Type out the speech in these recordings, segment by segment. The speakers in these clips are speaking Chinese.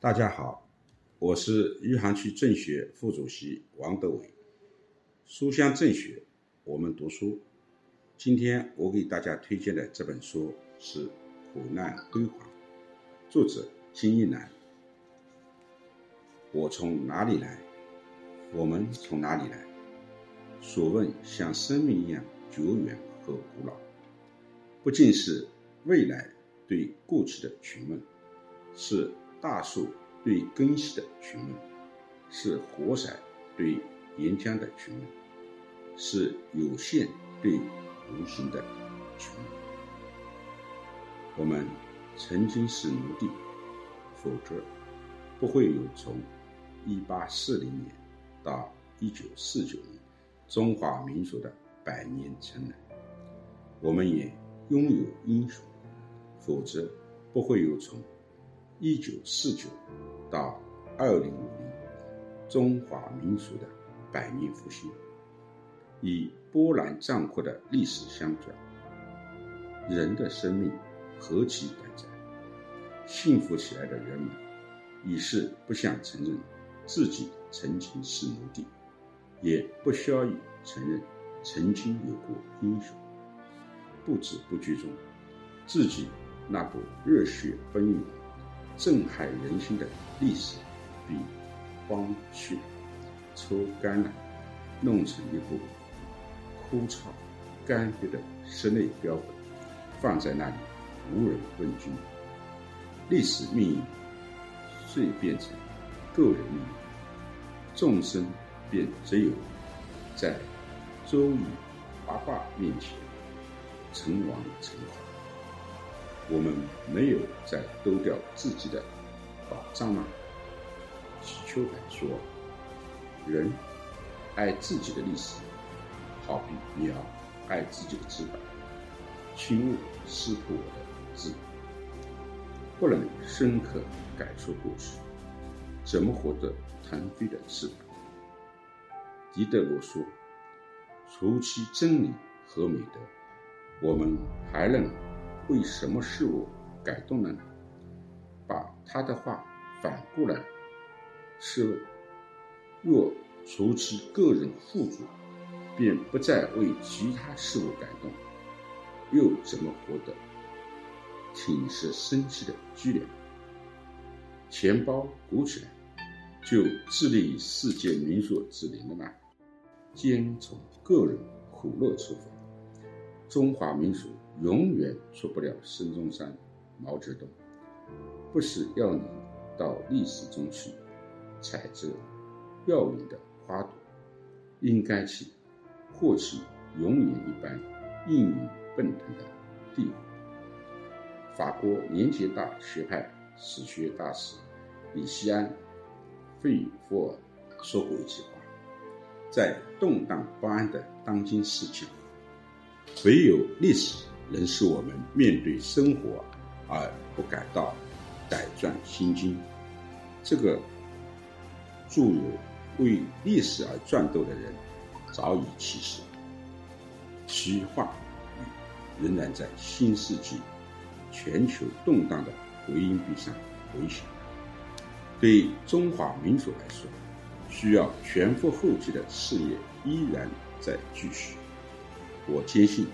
大家好，我是余杭区政协副主席王德伟。书香政学，我们读书。今天我给大家推荐的这本书是《苦难辉煌》，作者金一南。我从哪里来？我们从哪里来？所问像生命一样久远和古老，不仅是未来对过去的询问，是大树对根系的询问，是活塞对岩浆的询问，是有限对无形的询问。我们曾经是奴隶，否则不会有从一八四零年到一九四九年。中华民族的百年沉沦，我们也拥有英雄，否则不会有从一九四九到二零五零中华民族的百年复兴。以波澜壮阔的历史相转，人的生命何其短暂！幸福起来的人们，已是不想承认自己曾经是奴隶。也不需要承认曾经有过英雄，不知不觉中，自己那部热血奔涌、震撼人心的历史，被荒去、抽干了，弄成一部枯燥、干瘪的室内标本，放在那里无人问津。历史命运遂变成个人命运，众生。便只有在周瑜八卦面前成王成华。我们没有再丢掉自己的宝藏吗？瞿秋白说：“人爱自己的历史，好比鸟爱自己的翅膀。轻勿撕破我的字，不能深刻感受过去，怎么活得腾飞的翅膀？”狄德罗说：“除去真理和美德，我们还能为什么事物感动呢？”把他的话反过来试问：若除其个人富足，便不再为其他事物感动，又怎么活得挺实生气的脊梁？钱包鼓起来。就致力于世界民族之林的吗？兼从个人苦乐出发，中华民族永远出不了孙中山、毛泽东。不是要你到历史中去采摘耀眼的花朵，应该去获取永远一般硬语奔腾的地火。法国年节大学派史学大师李希安。费弗尔说过一句话：“在动荡不安的当今世界，唯有历史能使我们面对生活而不感到胆战心惊。”这个著有“为历史而战斗的人早已去世”，其话语仍然在新世纪全球动荡的回音壁上回响。对中华民族来说，需要前赴后继的事业依然在继续。我坚信，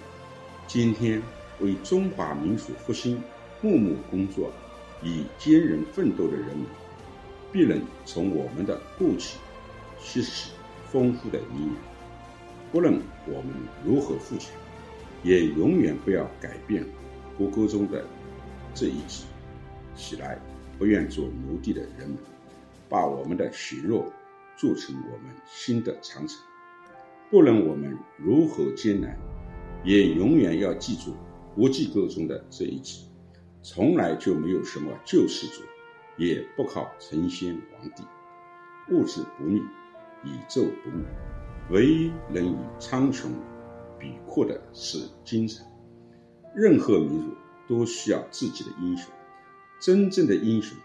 今天为中华民族复兴默默工作、以坚韧奋斗的人们，必能从我们的过去吸取丰富的营养。不论我们如何富强，也永远不要改变国歌中的这一句：“起来。”不愿做奴隶的人们，把我们的血肉铸成我们新的长城。不论我们如何艰难，也永远要记住国际歌中的这一句：从来就没有什么救世主，也不靠成仙皇帝。物质不灭，宇宙不灭，唯一能与苍穹比阔的是精神。任何民族都需要自己的英雄。真正的英雄，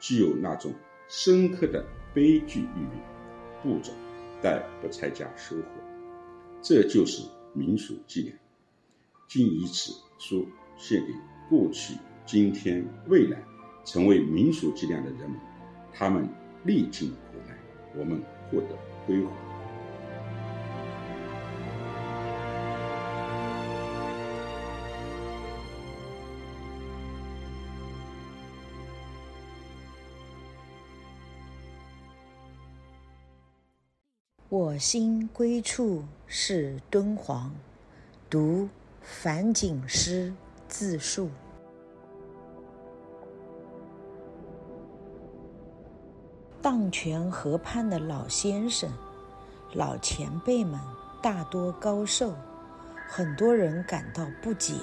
具有那种深刻的悲剧意蕴，不走，但不参加收获，这就是民俗伎俩。今以此书献给过去、今天、未来成为民俗伎俩的人们，他们历尽苦难，我们获得辉煌。我心归处是敦煌，读樊锦诗自述。荡泉河畔的老先生、老前辈们大多高寿，很多人感到不解：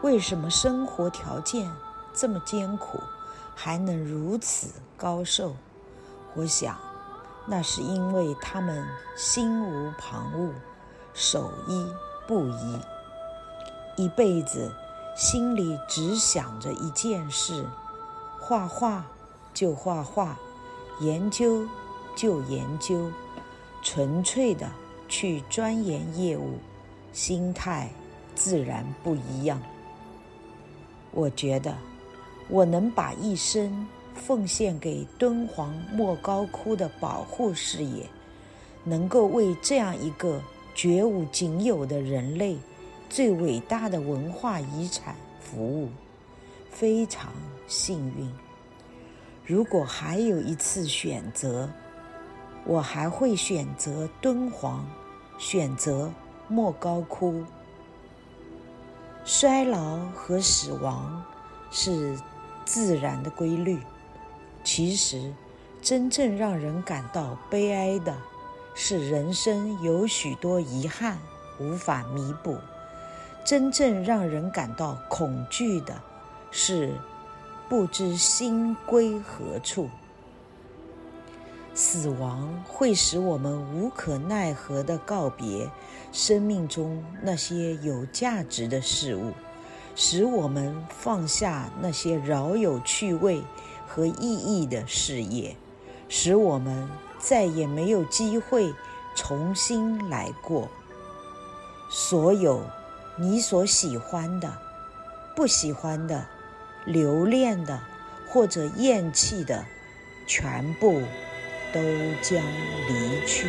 为什么生活条件这么艰苦，还能如此高寿？我想。那是因为他们心无旁骛，守一不移，一辈子心里只想着一件事：画画就画画，研究就研究，纯粹的去钻研业务，心态自然不一样。我觉得，我能把一生。奉献给敦煌莫高窟的保护事业，能够为这样一个绝无仅有的人类最伟大的文化遗产服务，非常幸运。如果还有一次选择，我还会选择敦煌，选择莫高窟。衰老和死亡是自然的规律。其实，真正让人感到悲哀的，是人生有许多遗憾无法弥补；真正让人感到恐惧的，是不知心归何处。死亡会使我们无可奈何地告别生命中那些有价值的事物，使我们放下那些饶有趣味。和意义的事业，使我们再也没有机会重新来过。所有你所喜欢的、不喜欢的、留恋的或者厌弃的，全部都将离去。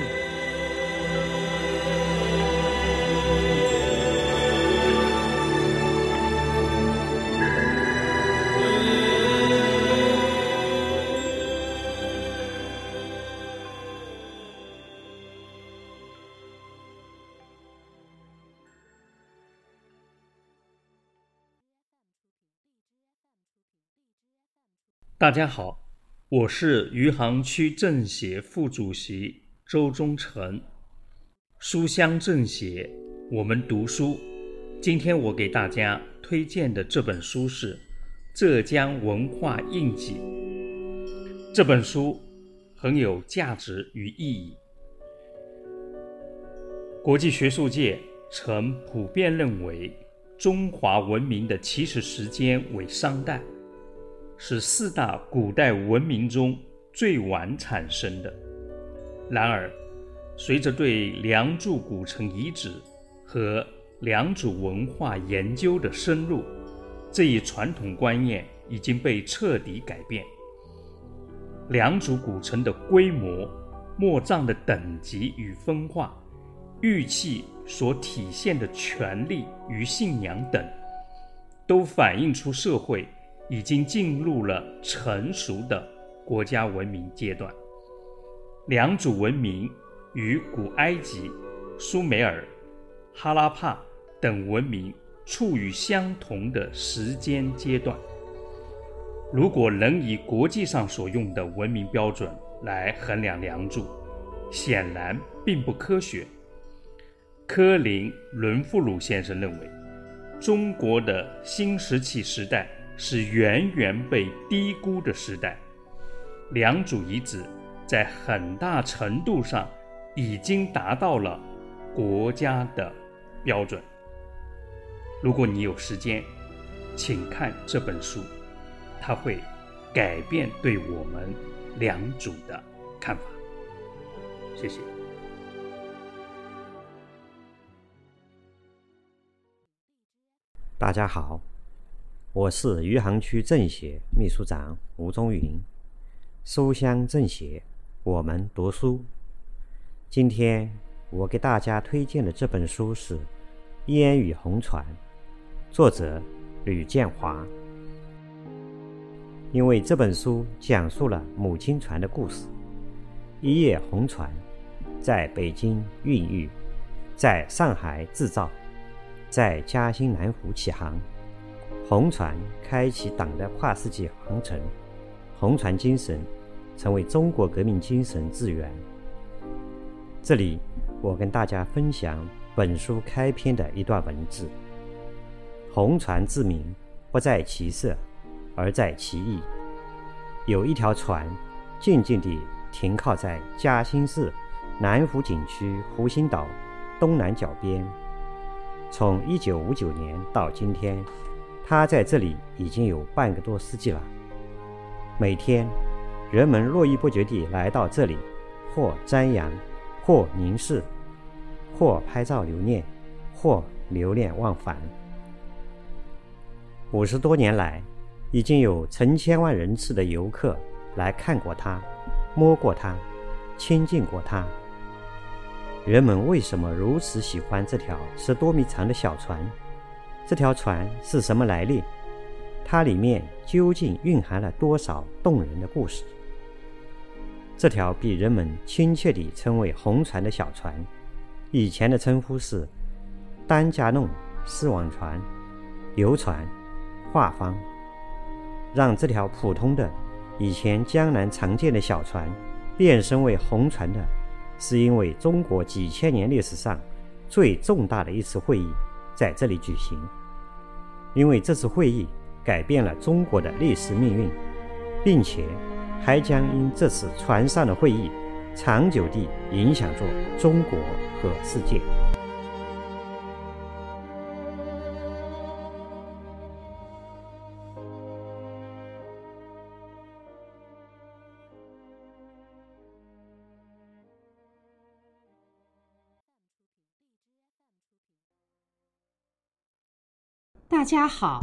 大家好，我是余杭区政协副主席周忠成。书香政协，我们读书。今天我给大家推荐的这本书是《浙江文化印记》。这本书很有价值与意义。国际学术界曾普遍认为，中华文明的起始时间为商代。是四大古代文明中最晚产生的。然而，随着对良渚古城遗址和良渚文化研究的深入，这一传统观念已经被彻底改变。良渚古城的规模、墓葬的等级与分化、玉器所体现的权力与信仰等，都反映出社会。已经进入了成熟的国家文明阶段。良渚文明与古埃及、苏美尔、哈拉帕等文明处于相同的时间阶段。如果能以国际上所用的文明标准来衡量良渚，显然并不科学。科林·伦富鲁先生认为，中国的新石器时代。是远远被低估的时代。良渚遗址在很大程度上已经达到了国家的标准。如果你有时间，请看这本书，它会改变对我们良渚的看法。谢谢。大家好。我是余杭区政协秘书长吴忠云。书香政协，我们读书。今天我给大家推荐的这本书是《烟雨红船》，作者吕建华。因为这本书讲述了母亲船的故事。一叶红船在北京孕育，在上海制造，在嘉兴南湖起航。红船开启党的跨世纪航程，红船精神成为中国革命精神之源。这里，我跟大家分享本书开篇的一段文字：“红船之名不在其色，而在其意。有一条船，静静地停靠在嘉兴市南湖景区湖心岛东南角边。从1959年到今天。”他在这里已经有半个多世纪了。每天，人们络绎不绝地来到这里，或瞻仰，或凝视，或拍照留念，或留恋忘返。五十多年来，已经有成千万人次的游客来看过它，摸过它，亲近过它。人们为什么如此喜欢这条十多米长的小船？这条船是什么来历？它里面究竟蕴含了多少动人的故事？这条被人们亲切地称为“红船”的小船，以前的称呼是“单架弄丝网船”、“游船”、“画舫”，让这条普通的、以前江南常见的小船变身为红船的，是因为中国几千年历史上最重大的一次会议在这里举行。因为这次会议改变了中国的历史命运，并且还将因这次船上的会议长久地影响着中国和世界。大家好，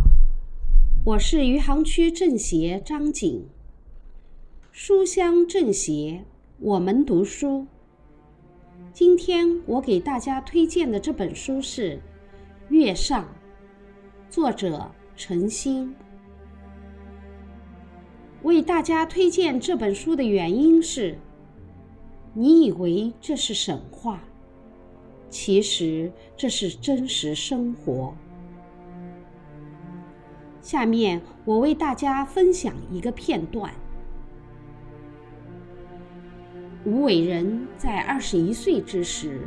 我是余杭区政协张景。书香政协，我们读书。今天我给大家推荐的这本书是《月上》，作者陈星。为大家推荐这本书的原因是：你以为这是神话，其实这是真实生活。下面我为大家分享一个片段。吴伟人在二十一岁之时，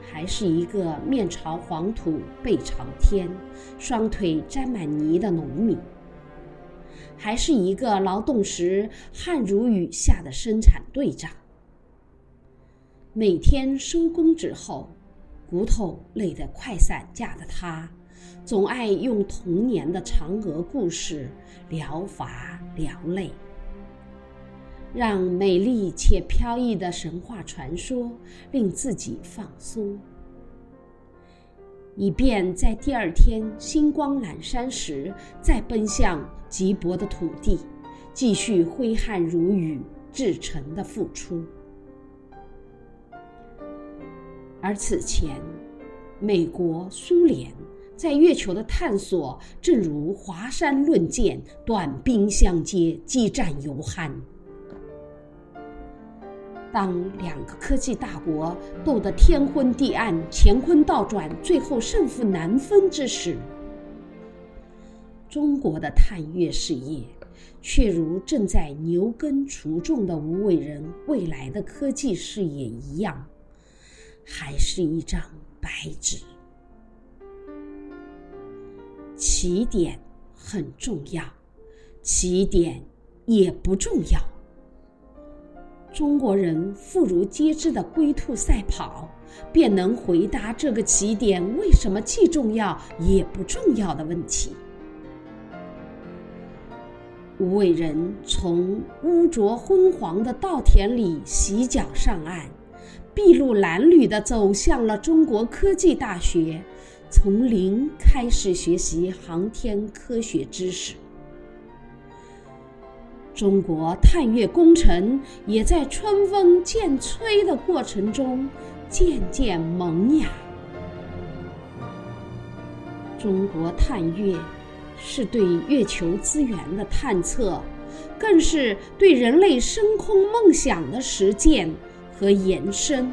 还是一个面朝黄土背朝天、双腿沾满泥的农民，还是一个劳动时汗如雨下的生产队长。每天收工之后，骨头累得快散架的他。总爱用童年的嫦娥故事疗乏疗泪，让美丽且飘逸的神话传说令自己放松，以便在第二天星光阑珊时再奔向瘠薄的土地，继续挥汗如雨至诚的付出。而此前，美国、苏联。在月球的探索，正如华山论剑、短兵相接、激战犹酣。当两个科技大国斗得天昏地暗、乾坤倒转，最后胜负难分之时，中国的探月事业，却如正在牛耕锄种的无伟人未来的科技事业一样，还是一张白纸。起点很重要，起点也不重要。中国人妇孺皆知的龟兔赛跑，便能回答这个起点为什么既重要也不重要的问题。吴伟人从污浊昏黄的稻田里洗脚上岸，筚路蓝缕地走向了中国科技大学。从零开始学习航天科学知识。中国探月工程也在春风渐吹的过程中渐渐萌芽。中国探月是对月球资源的探测，更是对人类升空梦想的实践和延伸。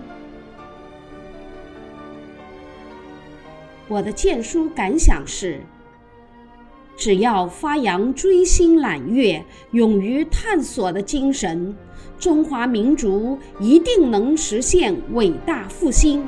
我的荐书感想是。只要发扬追星揽月、勇于探索的精神，中华民族一定能实现伟大复兴。